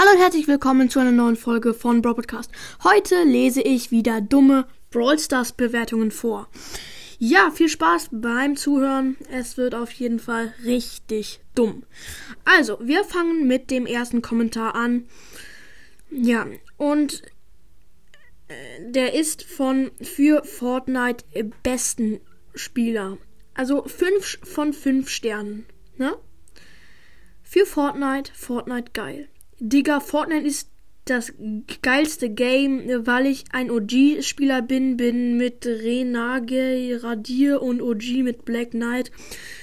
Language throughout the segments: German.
Hallo und herzlich willkommen zu einer neuen Folge von Brawl Podcast. Heute lese ich wieder dumme Brawl Stars Bewertungen vor. Ja, viel Spaß beim Zuhören. Es wird auf jeden Fall richtig dumm. Also, wir fangen mit dem ersten Kommentar an. Ja, und äh, der ist von für Fortnite besten Spieler. Also 5 von 5 Sternen, ne? Für Fortnite, Fortnite geil. Digga, Fortnite ist das geilste Game, weil ich ein OG-Spieler bin, bin mit Renage Radier und OG mit Black Knight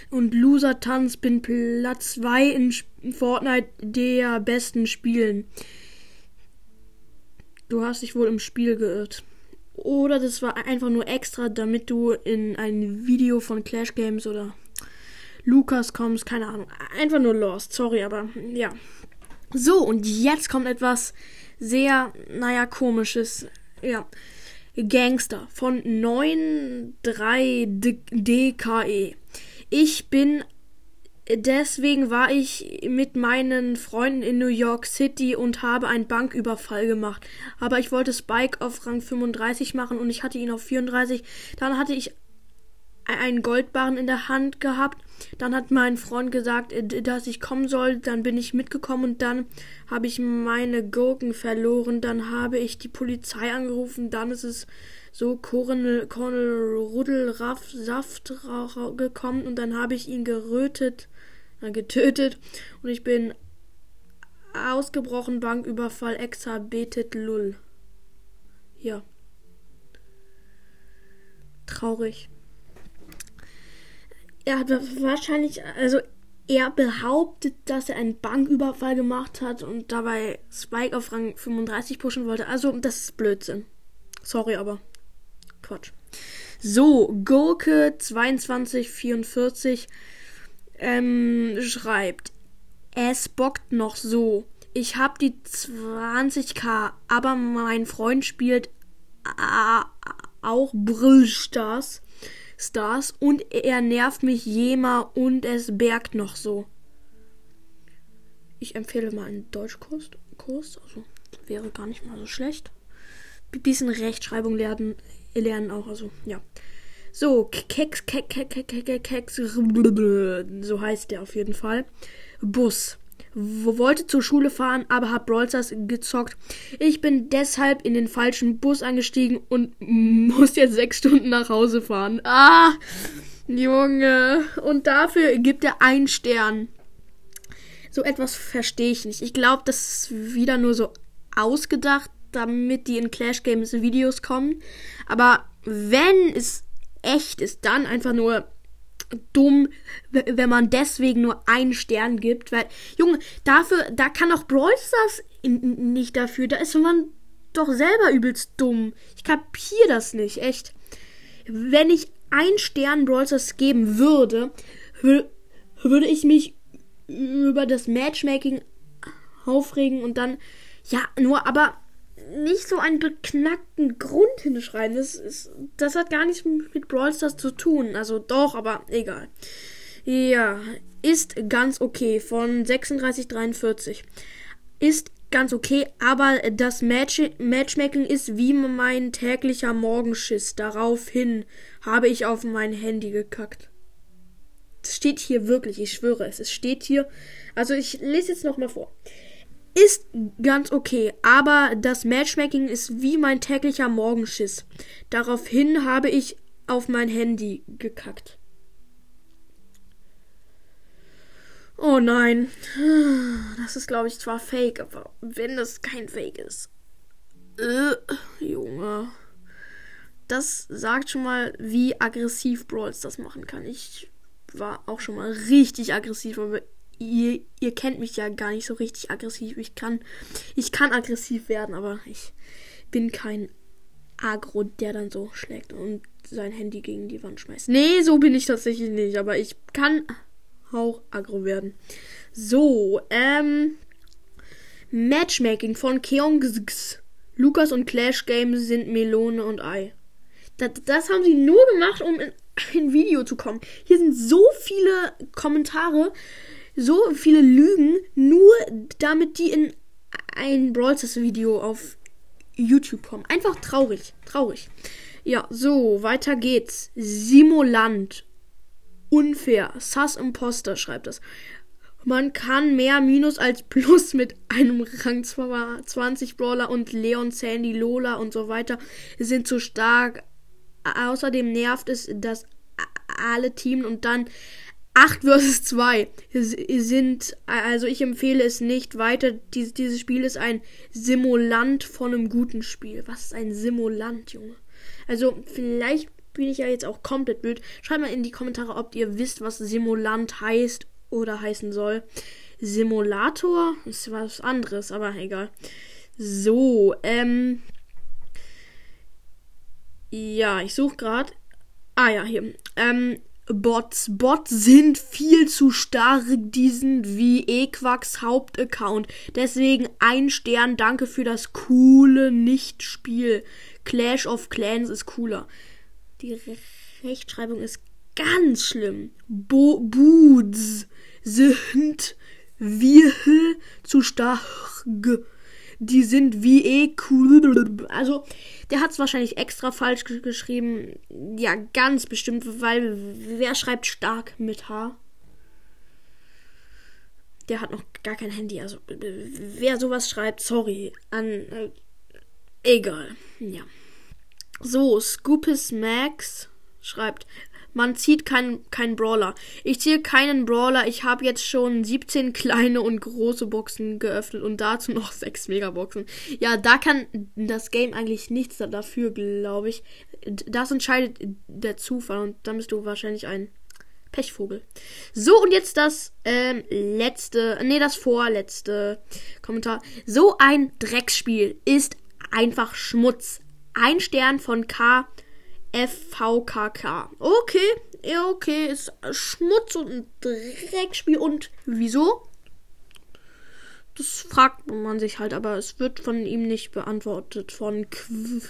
und Loser Tanz bin Platz 2 in Fortnite der besten Spielen. Du hast dich wohl im Spiel geirrt. Oder das war einfach nur extra, damit du in ein Video von Clash Games oder Lukas kommst, keine Ahnung. Einfach nur Lost, sorry, aber ja. So, und jetzt kommt etwas sehr, naja, komisches. Ja. Gangster von 93DKE. Ich bin deswegen war ich mit meinen Freunden in New York City und habe einen Banküberfall gemacht. Aber ich wollte Spike auf Rang 35 machen und ich hatte ihn auf 34. Dann hatte ich einen Goldbarren in der Hand gehabt. Dann hat mein Freund gesagt, äh, dass ich kommen soll. Dann bin ich mitgekommen und dann habe ich meine Gurken verloren. Dann habe ich die Polizei angerufen. Dann ist es so Kornel, Kornel Rudel Raff Saft gekommen und dann habe ich ihn gerötet, äh, getötet und ich bin ausgebrochen Banküberfall exabetet lull. Ja. Traurig er hat wahrscheinlich, also er behauptet, dass er einen Banküberfall gemacht hat und dabei Spike auf Rang 35 pushen wollte. Also, das ist Blödsinn. Sorry, aber Quatsch. So, Gurke 2244 ähm, schreibt, es bockt noch so. Ich hab die 20k, aber mein Freund spielt auch Brillstars. Stars und er nervt mich jema und es bergt noch so. Ich empfehle mal einen Deutschkurs, Kurs, also wäre gar nicht mal so schlecht. Bisschen Rechtschreibung lernen, lernen auch, also ja. So, Keks, Keks, Keks, Keks, so heißt der auf jeden Fall. Bus wollte zur Schule fahren, aber hab Brawl Stars gezockt. Ich bin deshalb in den falschen Bus eingestiegen und muss jetzt sechs Stunden nach Hause fahren. Ah, Junge. Und dafür gibt er einen Stern. So etwas verstehe ich nicht. Ich glaube, das ist wieder nur so ausgedacht, damit die in Clash Games Videos kommen. Aber wenn es echt ist, dann einfach nur dumm, wenn man deswegen nur einen Stern gibt, weil, Junge, dafür, da kann auch Brawl Stars nicht dafür, da ist man doch selber übelst dumm. Ich kapier das nicht, echt. Wenn ich einen Stern Brawl Stars geben würde, würde ich mich über das Matchmaking aufregen und dann, ja, nur, aber nicht so einen beknackten Grund hinschreiben. Das, ist, das hat gar nichts mit Brawl Stars zu tun. Also doch, aber egal. Ja, ist ganz okay von 36,43. Ist ganz okay, aber das Match Matchmaking ist wie mein täglicher Morgenschiss. Daraufhin habe ich auf mein Handy gekackt. Es steht hier wirklich, ich schwöre es. Es steht hier. Also ich lese jetzt nochmal vor ist ganz okay, aber das Matchmaking ist wie mein täglicher Morgenschiss. Daraufhin habe ich auf mein Handy gekackt. Oh nein. Das ist, glaube ich, zwar fake, aber wenn das kein Fake ist. Äh, Junge. Das sagt schon mal, wie aggressiv Brawls das machen kann. Ich war auch schon mal richtig aggressiv, ihr, ihr kennt mich ja gar nicht so richtig aggressiv. Ich kann, ich kann aggressiv werden, aber ich bin kein Agro, der dann so schlägt und sein Handy gegen die Wand schmeißt. Nee, so bin ich tatsächlich nicht, aber ich kann auch Agro werden. So, ähm, Matchmaking von Keongs. Lukas und Clash Games sind Melone und Ei. Das, das haben sie nur gemacht, um in ein Video zu kommen. Hier sind so viele Kommentare so viele Lügen, nur damit die in ein Brawl Stars Video auf YouTube kommen. Einfach traurig, traurig. Ja, so, weiter geht's. Simulant. Unfair. Sass Imposter schreibt das. Man kann mehr Minus als Plus mit einem Rang 20 Brawler und Leon, Sandy, Lola und so weiter sind zu stark. Außerdem nervt es, dass alle Teams und dann 8 versus 2 sind, also ich empfehle es nicht weiter. Dies, dieses Spiel ist ein Simulant von einem guten Spiel. Was ist ein Simulant, Junge? Also, vielleicht bin ich ja jetzt auch komplett blöd. Schreibt mal in die Kommentare, ob ihr wisst, was Simulant heißt oder heißen soll. Simulator ist was anderes, aber egal. So, ähm. Ja, ich suche gerade. Ah ja, hier. Ähm, Bots. Bots sind viel zu stark. Die sind wie Equax Hauptaccount. Deswegen ein Stern. Danke für das coole Nichtspiel. Clash of Clans ist cooler. Die Rechtschreibung ist ganz schlimm. Bo Boots sind wir zu stark. Die sind wie eh cool. Also, der hat es wahrscheinlich extra falsch geschrieben. Ja, ganz bestimmt, weil wer schreibt stark mit H? Der hat noch gar kein Handy. Also, wer sowas schreibt, sorry. An. Äh, egal. Ja. So, Scoopus Max schreibt, man zieht keinen kein Brawler. Ich ziehe keinen Brawler. Ich habe jetzt schon 17 kleine und große Boxen geöffnet und dazu noch 6 Megaboxen. Ja, da kann das Game eigentlich nichts dafür, glaube ich. Das entscheidet der Zufall und dann bist du wahrscheinlich ein Pechvogel. So, und jetzt das ähm, letzte, nee, das vorletzte Kommentar. So ein Drecksspiel ist einfach Schmutz. Ein Stern von K. FVKK. Okay, ja, okay, ist Schmutz und ein Dreckspiel. Und wieso? Das fragt man sich halt, aber es wird von ihm nicht beantwortet. Von Qu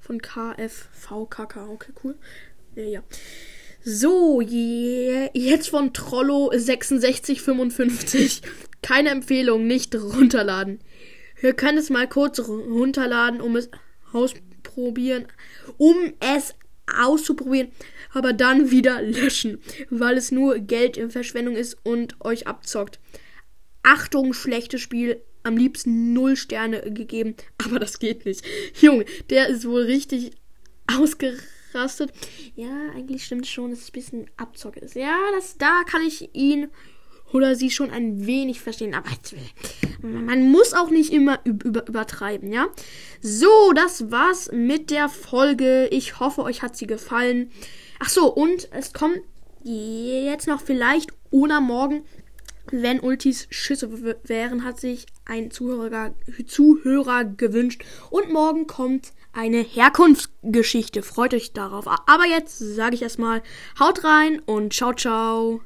von KFVKK. Okay, cool. Ja, ja. So, yeah. jetzt von Trollo 6655. Keine Empfehlung, nicht runterladen. Wir können es mal kurz runterladen, um es ausprobieren, um es auszuprobieren, aber dann wieder löschen, weil es nur Geld in Verschwendung ist und euch abzockt. Achtung, schlechtes Spiel, am liebsten null Sterne gegeben, aber das geht nicht. Junge, der ist wohl richtig ausgerastet. Ja, eigentlich stimmt schon, dass es ein bisschen Abzocke ist. Ja, das, da kann ich ihn oder sie schon ein wenig verstehen. Aber man muss auch nicht immer über, übertreiben, ja? So, das war's mit der Folge. Ich hoffe, euch hat sie gefallen. Ach so, und es kommt jetzt noch vielleicht oder morgen, wenn Ultis Schüsse wären, hat sich ein Zuhörer, Zuhörer gewünscht. Und morgen kommt eine Herkunftsgeschichte. Freut euch darauf. Aber jetzt sage ich erstmal, haut rein und ciao, ciao.